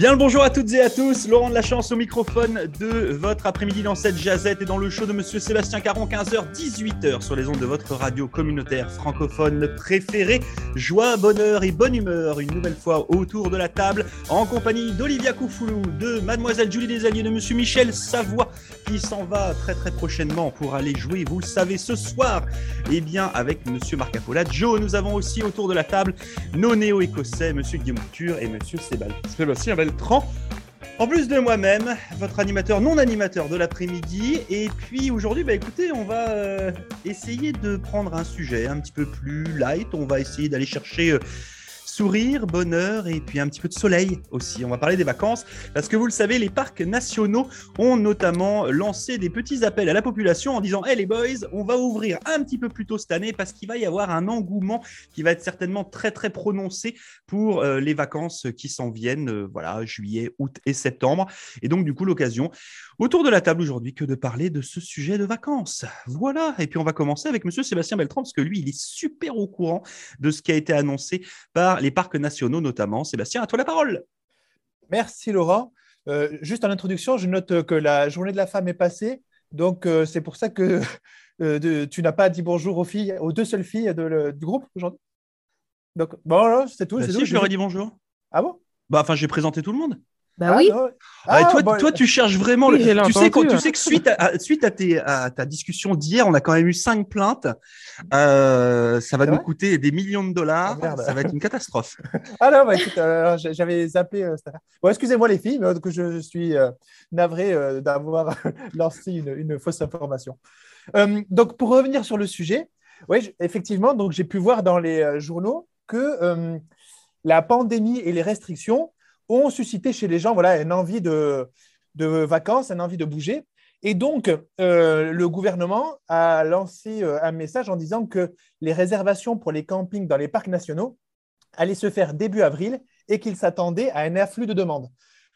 Bien le bonjour à toutes et à tous, Laurent de la Chance au microphone de votre après-midi dans cette jazette et dans le show de Monsieur Sébastien Caron, 15h, 18h sur les ondes de votre radio communautaire francophone préférée. Joie, bonheur et bonne humeur une nouvelle fois autour de la table en compagnie d'Olivia Koufoulou, de Mademoiselle Julie Desalliés, de Monsieur Michel Savoie qui s'en va très très prochainement pour aller jouer, vous le savez, ce soir, et bien avec Monsieur Marc. Joe, nous avons aussi autour de la table nos néo-écossais, Monsieur Guillaume Couture et Monsieur Sébastien En plus de moi-même, votre animateur non animateur de l'après-midi. Et puis aujourd'hui, bah écoutez, on va euh, essayer de prendre un sujet un petit peu plus light. On va essayer d'aller chercher. Euh, sourire, bonheur et puis un petit peu de soleil aussi. On va parler des vacances parce que vous le savez, les parcs nationaux ont notamment lancé des petits appels à la population en disant Hey les boys, on va ouvrir un petit peu plus tôt cette année parce qu'il va y avoir un engouement qui va être certainement très très prononcé pour euh, les vacances qui s'en viennent, euh, voilà, juillet, août et septembre. Et donc, du coup, l'occasion autour de la table aujourd'hui que de parler de ce sujet de vacances. Voilà. Et puis, on va commencer avec monsieur Sébastien Beltran parce que lui, il est super au courant de ce qui a été annoncé par les parcs nationaux notamment. Sébastien, à toi la parole. Merci Laurent. Euh, juste en introduction, je note que la journée de la femme est passée. Donc, euh, c'est pour ça que euh, tu n'as pas dit bonjour aux filles, aux deux seules filles du groupe aujourd'hui. Donc, bon, c'est tout. Bah si, je leur ai dit bonjour. Ah bon? Bah, enfin, j'ai présenté tout le monde. Bah oui. Ah, ah, toi, bah, toi, tu cherches vraiment. le... tu, sais, tu sais que suite à, suite à, tes, à ta discussion d'hier, on a quand même eu cinq plaintes. Euh, ça va nous coûter des millions de dollars. Ah, ça va être une catastrophe. ah non, bah, écoute, euh, j'avais zappé. Euh, bon, excusez-moi les filles, mais que je suis navré d'avoir lancé une, une, fausse information. donc, pour revenir sur le sujet, oui, effectivement, donc j'ai pu voir dans les journaux que la pandémie et les restrictions ont suscité chez les gens voilà, une envie de, de vacances, une envie de bouger. Et donc, euh, le gouvernement a lancé euh, un message en disant que les réservations pour les campings dans les parcs nationaux allaient se faire début avril et qu'il s'attendait à un afflux de demandes.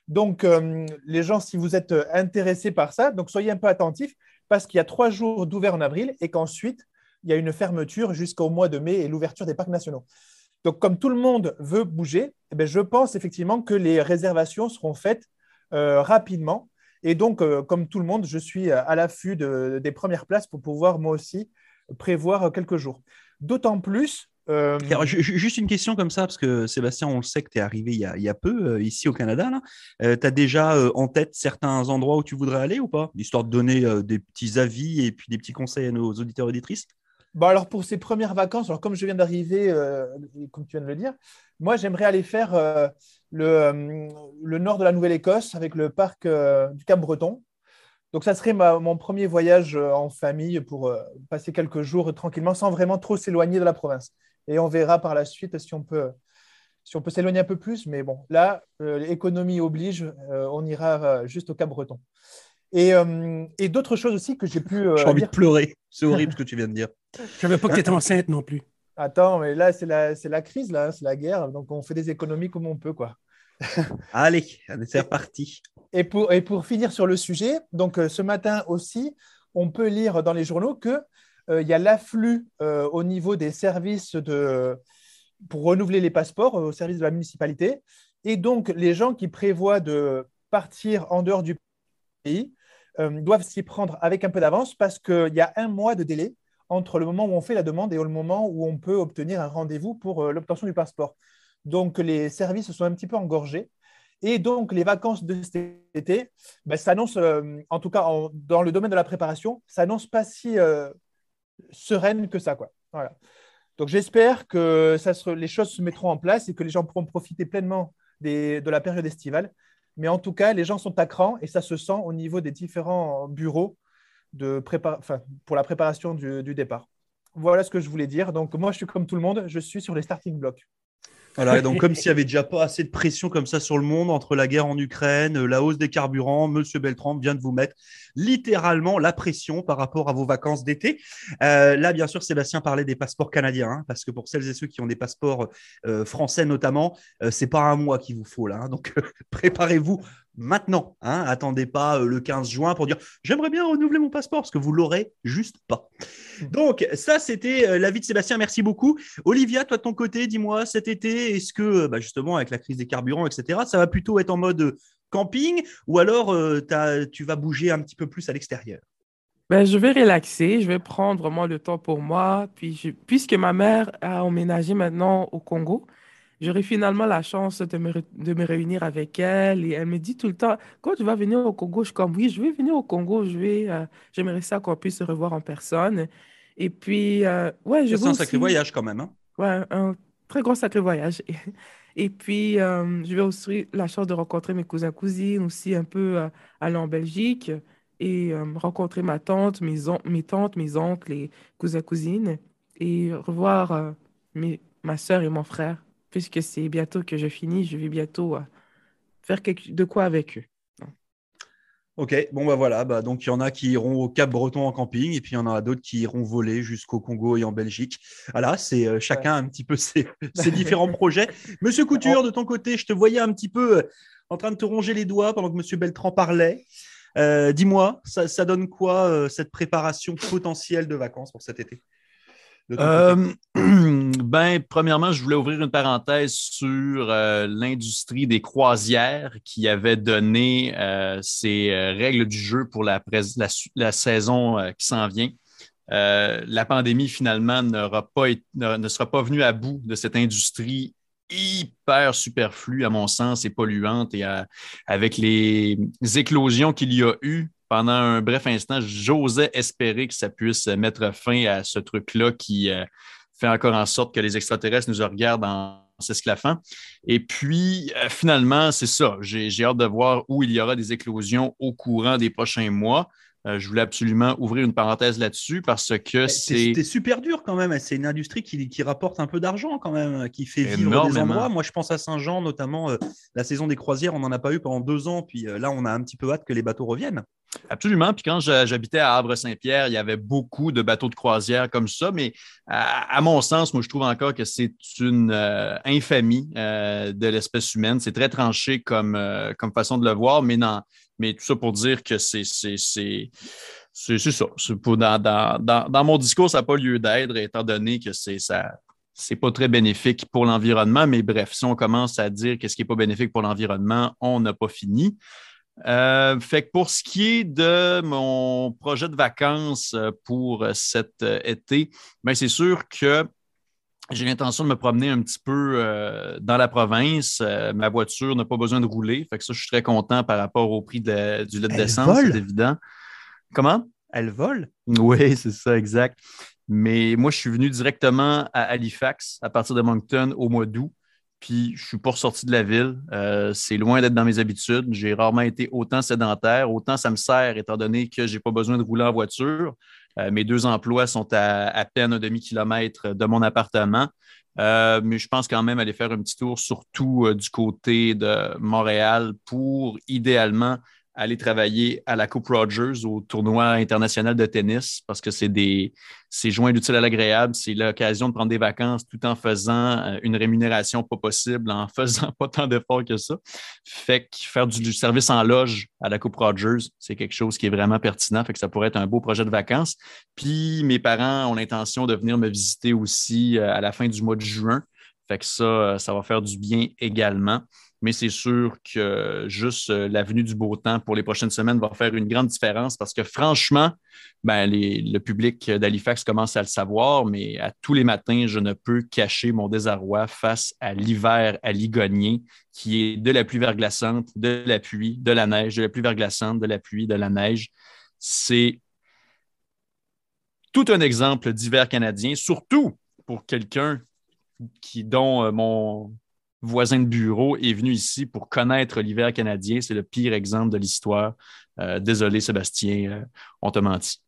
Donc, euh, les gens, si vous êtes intéressés par ça, donc soyez un peu attentifs parce qu'il y a trois jours d'ouvert en avril et qu'ensuite, il y a une fermeture jusqu'au mois de mai et l'ouverture des parcs nationaux. Donc, comme tout le monde veut bouger, eh je pense effectivement que les réservations seront faites euh, rapidement. Et donc, euh, comme tout le monde, je suis à l'affût des premières places pour pouvoir moi aussi prévoir quelques jours. D'autant plus. Euh, juste une question comme ça, parce que Sébastien, on le sait que tu es arrivé il y, a, peu ici au Canada. tu as déjà en tête certains endroits où tu voudrais aller ou pas? Histoire de donner des petits avis et puis des petits conseils à nos auditeurs et auditrices Bon, alors pour ces premières vacances, alors comme je viens d'arriver, euh, comme tu viens de le dire, moi j'aimerais aller faire euh, le, euh, le, nord de la Nouvelle-Écosse avec le parc du Cap-Breton. Donc ça serait mon premier voyage en famille pour passer quelques jours tranquillement sans vraiment trop s'éloigner de la province. Et on verra par la suite si on peut, si on peut s'éloigner un peu plus. Mais bon, là, l'économie oblige, on ira juste au Cap-Breton. Euh, et, d'autres choses aussi que j'ai pu. J'ai envie de pleurer. C'est horrible ce que tu viens de dire. Je savais pas que tu étais enceinte non plus. Attends, mais là, c'est la, la crise, là, c'est la guerre. Donc, on fait des économies comme on peut, quoi. Allez, c'est reparti. Et pour, et pour finir sur le sujet, donc euh, ce matin aussi, on peut lire dans les journaux qu'il il y a l'afflux au niveau des services de, pour renouveler les passeports au service de la municipalité. Et donc, les gens qui prévoient de partir en dehors du pays euh, doivent s'y prendre avec un peu d'avance parce qu'il y a un mois de délai entre le moment où on fait la demande et le moment où on peut obtenir un rendez-vous pour euh, l'obtention du passeport. Donc, les services sont un petit peu engorgés. Et donc, les vacances de cet été ben, s'annoncent, euh, en tout cas dans le domaine de la préparation, s'annoncent pas si sereines que ça. Quoi. Voilà. Donc, j'espère que les choses se mettront en place et que les gens pourront profiter pleinement de la période estivale mais en tout cas, les gens sont à cran et ça se sent au niveau des différents bureaux de pour la préparation du, du départ. Voilà ce que je voulais dire. Donc, moi, je suis comme tout le monde, je suis sur les starting blocks. Voilà, donc comme s'il y avait déjà pas assez de pression comme ça sur le monde entre la guerre en Ukraine, la hausse des carburants, Monsieur Beltran vient de vous mettre littéralement la pression par rapport à vos vacances d'été. Euh, là, bien sûr, Sébastien parlait des passeports canadiens, hein, parce que pour celles et ceux qui ont des passeports euh, français notamment, euh, c'est pas un mois qu'il vous faut là. Hein. donc préparez-vous maintenant. Hein. Attendez pas euh, le 15 juin pour dire j'aimerais bien renouveler mon passeport parce que vous l'aurez juste pas. Donc ça c'était euh, l'avis de Sébastien. Merci beaucoup. Olivia, toi de ton côté, dis-moi cet été, est-ce que bah, justement avec la crise des carburants, etc., ça va plutôt être en mode camping ou alors tu vas bouger un petit peu plus à l'extérieur? Ben, je vais relaxer, je vais prendre vraiment le temps pour moi. Puis puisque ma mère a emménagé maintenant au Congo, j'aurai finalement la chance de me, de me réunir avec elle. Et elle me dit tout le temps, quand tu vas venir au Congo, je suis comme, oui, je vais venir au Congo, je vais, euh, j'aimerais ça qu'on puisse se revoir en personne. Et puis, euh, ouais, je C'est un sacré voyage quand même. Hein? Ouais, un très gros sacré voyage. Et puis, euh, je vais aussi la chance de rencontrer mes cousins, cousines, aussi un peu aller en Belgique et rencontrer ma tante, mes, mes tantes, mes oncles et cousins, cousines et revoir mes, ma soeur et mon frère puisque c'est bientôt que je finis, je vais bientôt euh, faire quelque, de quoi avec eux. Ok, bon bah voilà, bah, donc il y en a qui iront au Cap Breton en camping et puis il y en a d'autres qui iront voler jusqu'au Congo et en Belgique. Voilà, c'est euh, chacun un petit peu ses, différents projets. Monsieur Couture, de ton côté, je te voyais un petit peu euh, en train de te ronger les doigts pendant que Monsieur Beltran parlait. Dis-moi, ça, ça, donne quoi cette préparation potentielle de vacances pour cet été? Euh, ben, premièrement, je voulais ouvrir une parenthèse sur euh, l'industrie des croisières qui avait donné euh, ses règles du jeu pour la, saison qui s'en vient. la pandémie, finalement, ne, sera pas venue à bout de cette industrie hyper superflue, à mon sens, et polluante. Et avec les éclosions qu'il y a eu pendant un bref instant, j'osais espérer que ça puisse mettre fin à ce truc-là qui euh, fait encore en sorte que les extraterrestres nous regardent en s'esclaffant. Et puis, euh, finalement, c'est ça. J'ai hâte de voir où il y aura des éclosions au courant des prochains mois. Euh, je voulais absolument ouvrir une parenthèse là-dessus parce que c'est. C'était super dur quand même. C'est une industrie qui, rapporte un peu d'argent quand même, qui fait vivre des endroits. Moi, je pense à Saint-Jean, notamment la saison des croisières, on n'en a pas eu pendant deux ans. Puis là, on a un petit peu hâte que les bateaux reviennent. Absolument. Puis quand j'habitais à Havre-Saint-Pierre, il y avait beaucoup de bateaux de croisière comme ça. Mais à, mon sens, moi, je trouve encore que c'est une euh, infamie euh, de l'espèce humaine. C'est très tranché comme, euh, comme façon de le voir, mais, non, mais tout ça pour dire que c'est ça. dans, dans, mon discours, ça n'a pas lieu d'être, étant donné que c'est ça. C'est pas très bénéfique pour l'environnement, mais bref, si on commence à dire qu'est-ce qui n'est pas bénéfique pour l'environnement, on n'a pas fini. Euh, fait que pour ce qui est de mon projet de vacances euh, pour cet euh, été, ben c'est sûr que j'ai l'intention de me promener un petit peu dans la province. ma voiture n'a pas besoin de rouler. Fait que ça, je suis très content par rapport au prix du litre d'essence, c'est évident. Comment? Elle vole? Oui, c'est ça, exact. Mais moi, je suis venu directement à Halifax à partir de Moncton au mois d'août puis je suis pas ressorti de la ville. Euh, c'est loin d'être dans mes habitudes. J'ai rarement été autant sédentaire. Autant ça me sert, étant donné que je n'ai pas besoin de rouler en voiture. Euh, mes deux emplois sont à, peine un demi-kilomètre de mon appartement. Euh, mais je pense quand même aller faire un petit tour, surtout du côté de Montréal, pour idéalement aller travailler à la Coupe Rogers au tournoi international de tennis parce que c'est des c'est joint d'utile à l'agréable, c'est l'occasion de prendre des vacances tout en faisant euh, une rémunération pas possible, en faisant pas tant d'efforts que ça. Fait que faire du, service en loge à la Coupe Rogers, c'est quelque chose qui est vraiment pertinent, fait que ça pourrait être un beau projet de vacances. Puis mes parents ont l'intention de venir me visiter aussi euh, à la fin du mois de juin. Fait que ça, euh, ça va faire du bien également mais c'est sûr que juste euh, l'avenue du beau temps pour les prochaines semaines va faire une grande différence parce que franchement, ben, le public d'Halifax commence à le savoir, mais à tous les matins, je ne peux cacher mon désarroi face à l'hiver à Ligonier, qui est de la pluie verglaçante, de la pluie, de la neige, de la pluie verglaçante, de la pluie, de la neige. C'est tout un exemple d'hiver canadien, surtout pour quelqu'un qui, dont euh, mon, voisin de bureau est venu ici pour connaître l'hiver canadien. C'est le pire exemple de l'histoire. Euh, désolé, Sébastien, euh, on t'a menti.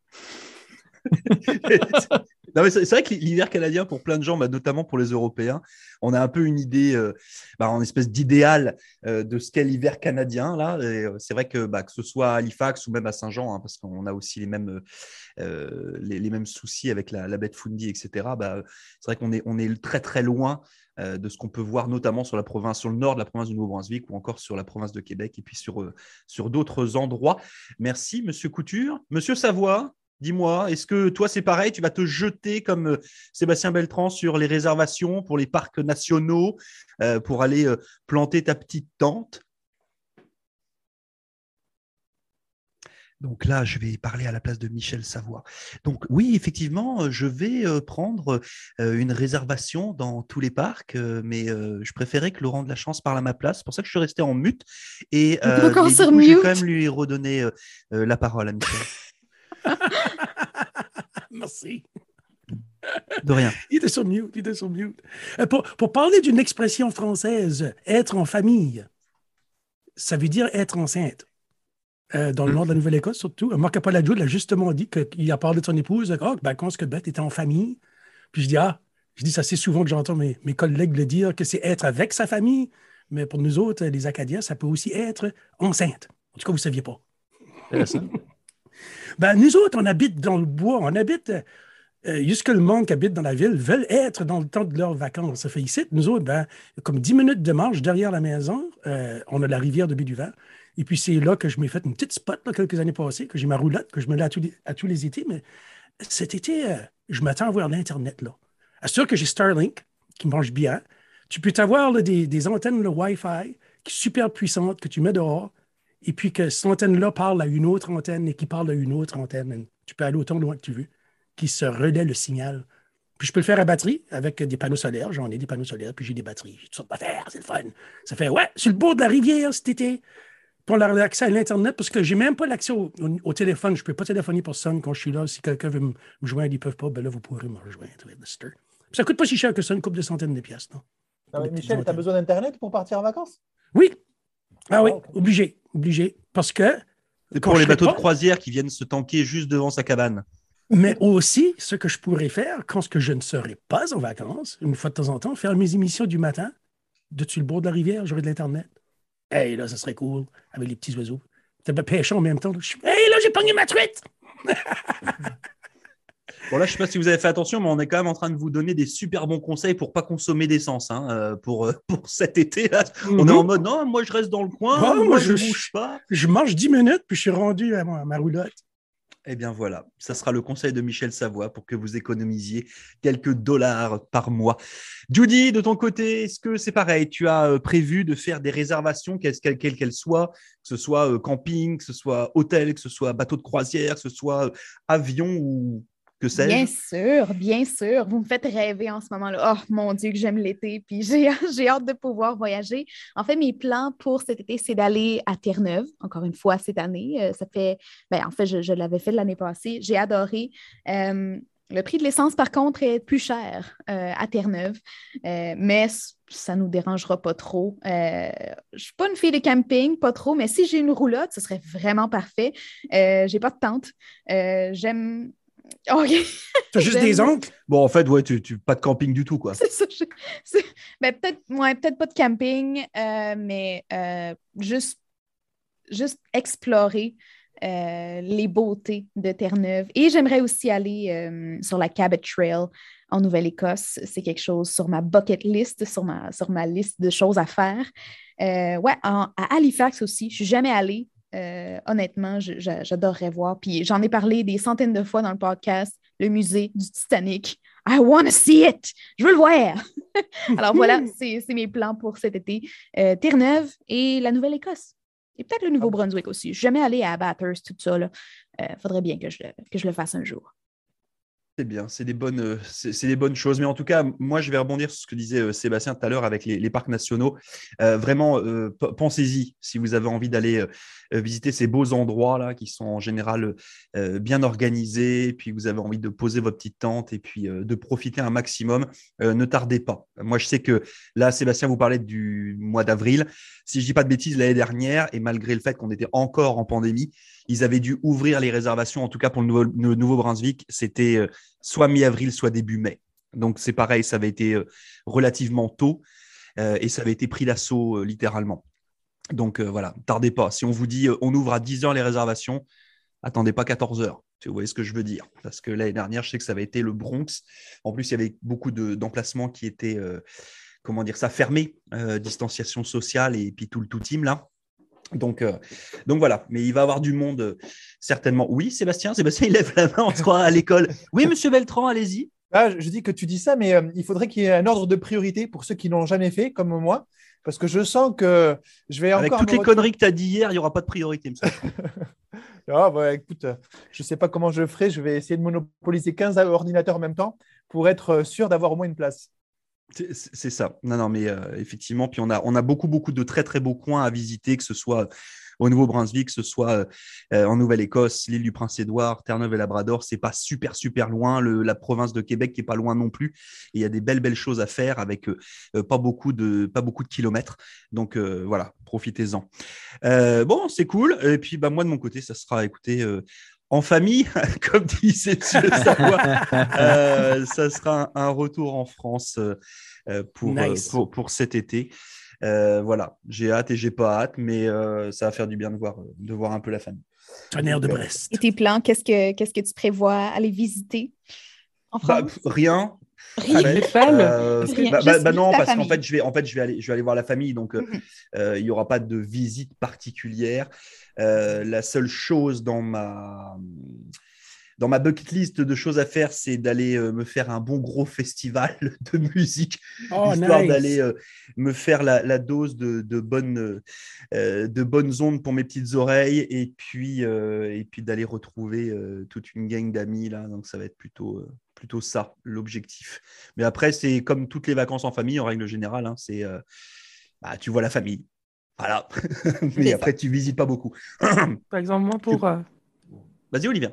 C'est vrai que l'hiver canadien, pour plein de gens, bah, notamment pour les Européens, on a un peu une idée, euh, bah, en espèce d'idéal euh, de ce qu'est l'hiver canadien. Là, euh, c'est vrai que, bah, que ce soit à Halifax ou même à Saint-Jean, hein, parce qu'on a aussi les mêmes, les, mêmes soucis avec la, de Fundy, etc. C'est vrai qu'on est, on est très très loin de ce qu'on peut voir notamment sur la province, sur le nord de la province du Nouveau-Brunswick ou encore sur la province de Québec et puis sur, sur d'autres endroits. Merci, Monsieur Couture. Monsieur Savoie, dis-moi, est-ce que toi c'est pareil Tu vas te jeter comme euh, Sébastien Beltran sur les réservations pour les parcs nationaux euh, pour aller euh, planter ta petite tente? Donc là, je vais parler à la place de Michel Savoie. Donc oui, effectivement, je vais prendre une réservation dans tous les parcs, mais je préférais que Laurent de la Chance parle à ma place. C'est pour ça que je suis resté en mute. Et euh, du coup, je vais quand même lui redonner la parole à Michel. Merci. De rien. Il était sur mute, il était sur mute. Euh, Pour, pour parler d'une expression française, être en famille, ça veut dire être enceinte. Euh, dans le nord de la Nouvelle-Écosse, surtout. Euh, Marc Apolladjo l'a justement dit qu'il a parlé de son épouse. Ah, ben, quand ce que Beth était en famille? Puis je dis, ah, je dis, ça c'est souvent que j'entends mes, mes collègues le dire, que c'est être avec sa famille. Mais pour nous autres, les Acadiens, ça peut aussi être enceinte. En tout cas, vous ne saviez pas. Intéressant. Ben, nous autres, on habite dans le bois, on habite. Euh, jusque le monde qui habite dans la ville veulent être dans le temps de leurs vacances. Ça fait ici, nous autres, ben, comme 10 minutes de marche derrière la maison, euh, on a la rivière de Béduvant. Et puis c'est là que je m'ai fait une petite spot là, quelques années passées, que j'ai ma roulotte, que je me mets à à tous les étés. Mais cet été, euh, je m'attends à voir l'Internet. Assure que j'ai Starlink, qui marche bien. Tu peux t'avoir là, des, des antennes le Wi-Fi qui sont super puissantes que tu mets dehors. Et puis que cette antenne-là parle à une autre antenne et qui parle à une autre antenne. Tu peux aller autant loin que tu veux, qui se relaie le signal. Puis je peux le faire à batterie avec des panneaux solaires. J'en ai des panneaux solaires, puis j'ai des batteries. J'ai toutes sortes d'affaires, c'est le fun. Ça fait, ouais, sur le bord de la rivière cet été, pour l'accès à l'Internet, parce que j'ai même pas l'accès au, au- au téléphone. Je peux pas téléphoner pour personne quand je suis là. Si quelqu'un veut me joindre, ils peuvent pas, ben là, vous pourrez me rejoindre Ça coûte pas si cher que ça, une couple de centaines de pièces, non? Ah Michel, tu as besoin d'Internet pour partir en vacances? Oui. Ah oui, ok. obligé, obligé. Parce que pour les bateaux pas- de croisière qui viennent se tanker juste devant sa cabane. Mais aussi, ce que je pourrais faire quand ce que je ne serai pas en vacances, une fois de temps en temps, faire mes émissions du matin, de dessus le bord de la rivière, j'aurai de l'Internet. Hey, là, ça serait cool, avec les petits oiseaux. Peut-être pêchant en même temps. là? Hey, là, j'ai pogné ma truite! Bon là, je sais pas si vous avez fait attention, mais on est quand même en train de vous donner des super bons conseils pour pas consommer d'essence hein, euh, pour, euh, pour cet été. Là. On est en mode non, moi je reste dans le coin, moi, moi, je je- bouge pas. Je marche 10 minutes, puis je suis rendu à ma, à ma roulotte. Eh bien voilà, ça sera le conseil de Michel Savoie pour que vous économisiez quelques dollars par mois. Judy, de ton côté, est-ce que c'est pareil? Tu as euh, prévu de faire des réservations, quelles quelles soient, que ce soit camping, que ce soit hôtel, que ce soit bateau de croisière, que ce soit avion ou que Bien sûr, bien sûr. Vous me faites rêver en ce moment-là. Oh mon Dieu, que j'aime l'été. Puis j'ai j'ai hâte de pouvoir voyager. En fait, mes plans pour cet été, c'est d'aller à Terre-Neuve, encore une fois cette année. Euh, ça fait, ben, en fait, je, je l'avais fait l'année passée. J'ai adoré. Euh, le prix de l'essence, par contre, est plus cher euh, à Terre-Neuve, Euh, mais ça ne nous dérangera pas trop. Euh, je ne suis pas une fille de camping, pas trop, mais si j'ai une roulotte, ce serait vraiment parfait. Euh, j'ai pas de tente. J'aime. OK. T'as juste J'aime. des oncles? Bon, en fait, ouais, tu, tu pas de camping du tout, quoi. C'est ça. je- ben, peut-être ouais, pas de camping, euh, mais euh, juste, juste explorer euh, les beautés de Terre-Neuve. Et j'aimerais aussi aller sur la Cabot Trail en Nouvelle-Écosse. C'est quelque chose sur ma bucket list, sur ma, sur ma liste de choses à faire. Ouais, en- à Halifax aussi. Je suis jamais allée. Euh, honnêtement, j'adorerais voir. Puis j'en ai parlé des centaines de fois dans le podcast, le musée du Titanic. I want to see it! Je veux le voir! Alors voilà, c'est mes plans pour cet été. Euh, Terre-Neuve et la Nouvelle-Écosse. Et peut-être le Nouveau-Brunswick aussi. Je suis jamais allée à Bathurst, tout ça. Il faudrait bien que je, que je le fasse un jour. C'est bien, c'est des bonnes, euh, c'est des bonnes choses. Mais en tout cas, moi, je vais rebondir sur ce que disait euh, Sébastien tout à l'heure avec les, parcs nationaux. Euh, vraiment, pensez-y si vous avez envie d'aller visiter ces beaux endroits là, qui sont en général bien organisés. Puis vous avez envie de poser votre petite tente et puis de profiter un maximum. ne tardez pas. Moi, je sais que là, Sébastien, vous parlait du mois d'avril. Si je dis pas de bêtises, l'année dernière, et malgré le fait qu'on était encore en pandémie, ils avaient dû ouvrir les réservations, en tout cas pour le, Nouveau- le Nouveau-Brunswick, c'était euh, soit mi-avril, soit début mai. Donc c'est pareil, ça avait été euh, relativement tôt euh, et ça avait été pris d'assaut littéralement. Donc voilà, tardez pas. Si on vous dit on ouvre à 10 heures les réservations, attendez pas 14 heures. Vous voyez ce que je veux dire Parce que l'année dernière, je sais que ça avait été le Bronx. En plus, il y avait beaucoup de- d'emplacements qui étaient, comment dire ça, fermés, distanciation sociale et puis tout le tout team là. Donc, euh, donc voilà, mais il va y avoir du monde euh, certainement. Oui, Sébastien, Sébastien, il lève la main, on se croit à l'école. Oui, monsieur Beltran, allez-y. Ah, je dis que tu dis ça, mais euh, il faudrait qu'il y ait un ordre de priorité pour ceux qui n'ont jamais fait, comme moi, parce que je sens que je vais Avec encore. toutes me les conneries que tu as dit hier, il n'y aura pas de priorité. me semble. Ah, bah, écoute, je ne sais pas comment je ferai. Je vais essayer de monopoliser 15 ordinateurs en même temps pour être sûr d'avoir au moins une place. C'est ça. Non, non, mais euh, effectivement, puis on a, beaucoup, beaucoup de très, très beaux coins à visiter, que ce soit au Nouveau-Brunswick, que ce soit euh, en Nouvelle-Écosse, l'île du Prince-Édouard, Terre-Neuve et Labrador. C'est pas super, super loin. La province de Québec qui est pas loin non plus. Il y a des belles, belles choses à faire avec euh, euh, pas, beaucoup de, kilomètres. Donc euh, voilà, profitez-en. Euh, bon, c'est cool. Et puis, bah, moi, de mon côté, ça sera, écoutez, euh, en famille, comme disait le Savoie. Euh, ça sera un, un retour en France euh, euh, pour, Nice. euh, pour, pour cet été. Euh, voilà, j'ai hâte et j'ai pas hâte, mais euh, ça va faire du bien de voir, de voir un peu la famille. Tonnerre de Brest. Et tes plans, qu'est-ce que, qu'est-ce que tu prévois aller visiter en Bah, France? rien. Rien. Euh, bah, bah- bah non, parce qu'en fait, je vais, en fait, je vais aller, je vais aller voir la famille, donc Mhm. euh, il n'y aura pas de visite particulière. Euh, la seule chose dans ma dans ma bucket list de choses à faire, c'est d'aller euh, me faire un bon gros festival de musique, Oh, histoire nice. d'aller euh, me faire la, la dose de, de bonnes de bonnes ondes pour mes petites oreilles, et puis et puis d'aller retrouver toute une gang d'amis là. Donc ça va être plutôt plutôt ça l'objectif. Mais après, c'est comme toutes les vacances en famille, en règle générale, hein, c'est bah, tu vois la famille. Voilà. Mais après, tu visites pas beaucoup. Par exemple, moi, pour, euh, Vas-y, Olivia.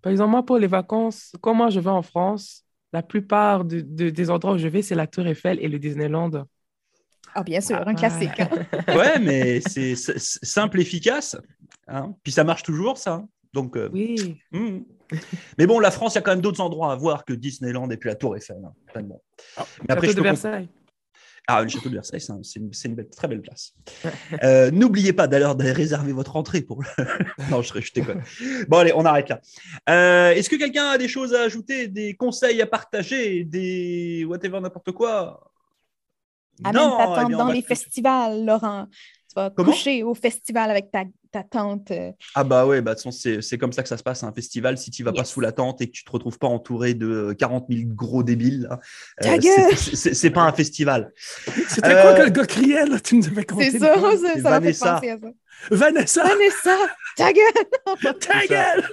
par exemple, moi, pour les vacances, quand moi je vais en France, la plupart de- de- des endroits où je vais, c'est la Tour Eiffel et le Disneyland. Ah, bien sûr, un Ouais. classique. hein. Ouais, mais c'est simple, efficace. hein. Puis ça marche toujours, ça. hein. Donc, euh, Oui. hmm. Mais bon, la France, il y a quand même d'autres endroits à voir que Disneyland et puis la Tour Eiffel. hein, vraiment. Mais après, je de peux comprendre- Versailles. Ah, le château de Versailles, c'est un- c'est une, c'est une belle- très belle place. Euh, N'oubliez pas d'ailleurs de réserver votre entrée pour le. non, je, je déconne. Bon, allez, on arrête là. Euh, Est-ce que quelqu'un a des choses à ajouter, des conseils à partager, des whatever, n'importe quoi? Amène Non, ta eh bien, dans les festivals, Laurent. Tu vas Comment? coucher au festival avec ta, ta tante. euh, Ah bah ouais, bah, de toute façon, c'est c'est comme ça que ça se passe à un festival. Si tu vas pas sous la tente et que tu te retrouves pas entouré de euh, 40 000 gros débiles, euh, gueule c'est- pas un festival. C'était Euh, quoi que le gars criait, là? Tu nous avais compté. C'est ça, ça ça m'a fait Vanessa. penser à ça. Vanessa! Vanessa, ta gueule! Ta gueule!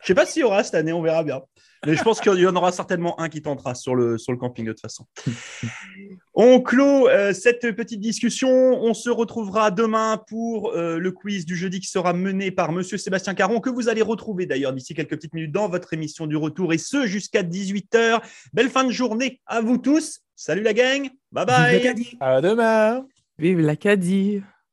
Je sais pas s'il y aura cette année, on verra bien. Mais je pense qu'il y en aura certainement un qui tentera sur le, sur le camping de toute façon. On clôt euh, cette petite discussion. On se retrouvera demain pour euh, le quiz du jeudi qui sera mené par Monsieur Sébastien Caron, que vous allez retrouver d'ailleurs d'ici quelques petites minutes dans votre émission du retour et ce jusqu'à 18h. Belle fin de journée à vous tous. Salut la gang. Bye bye. Vive. À demain! Vive l'Acadie.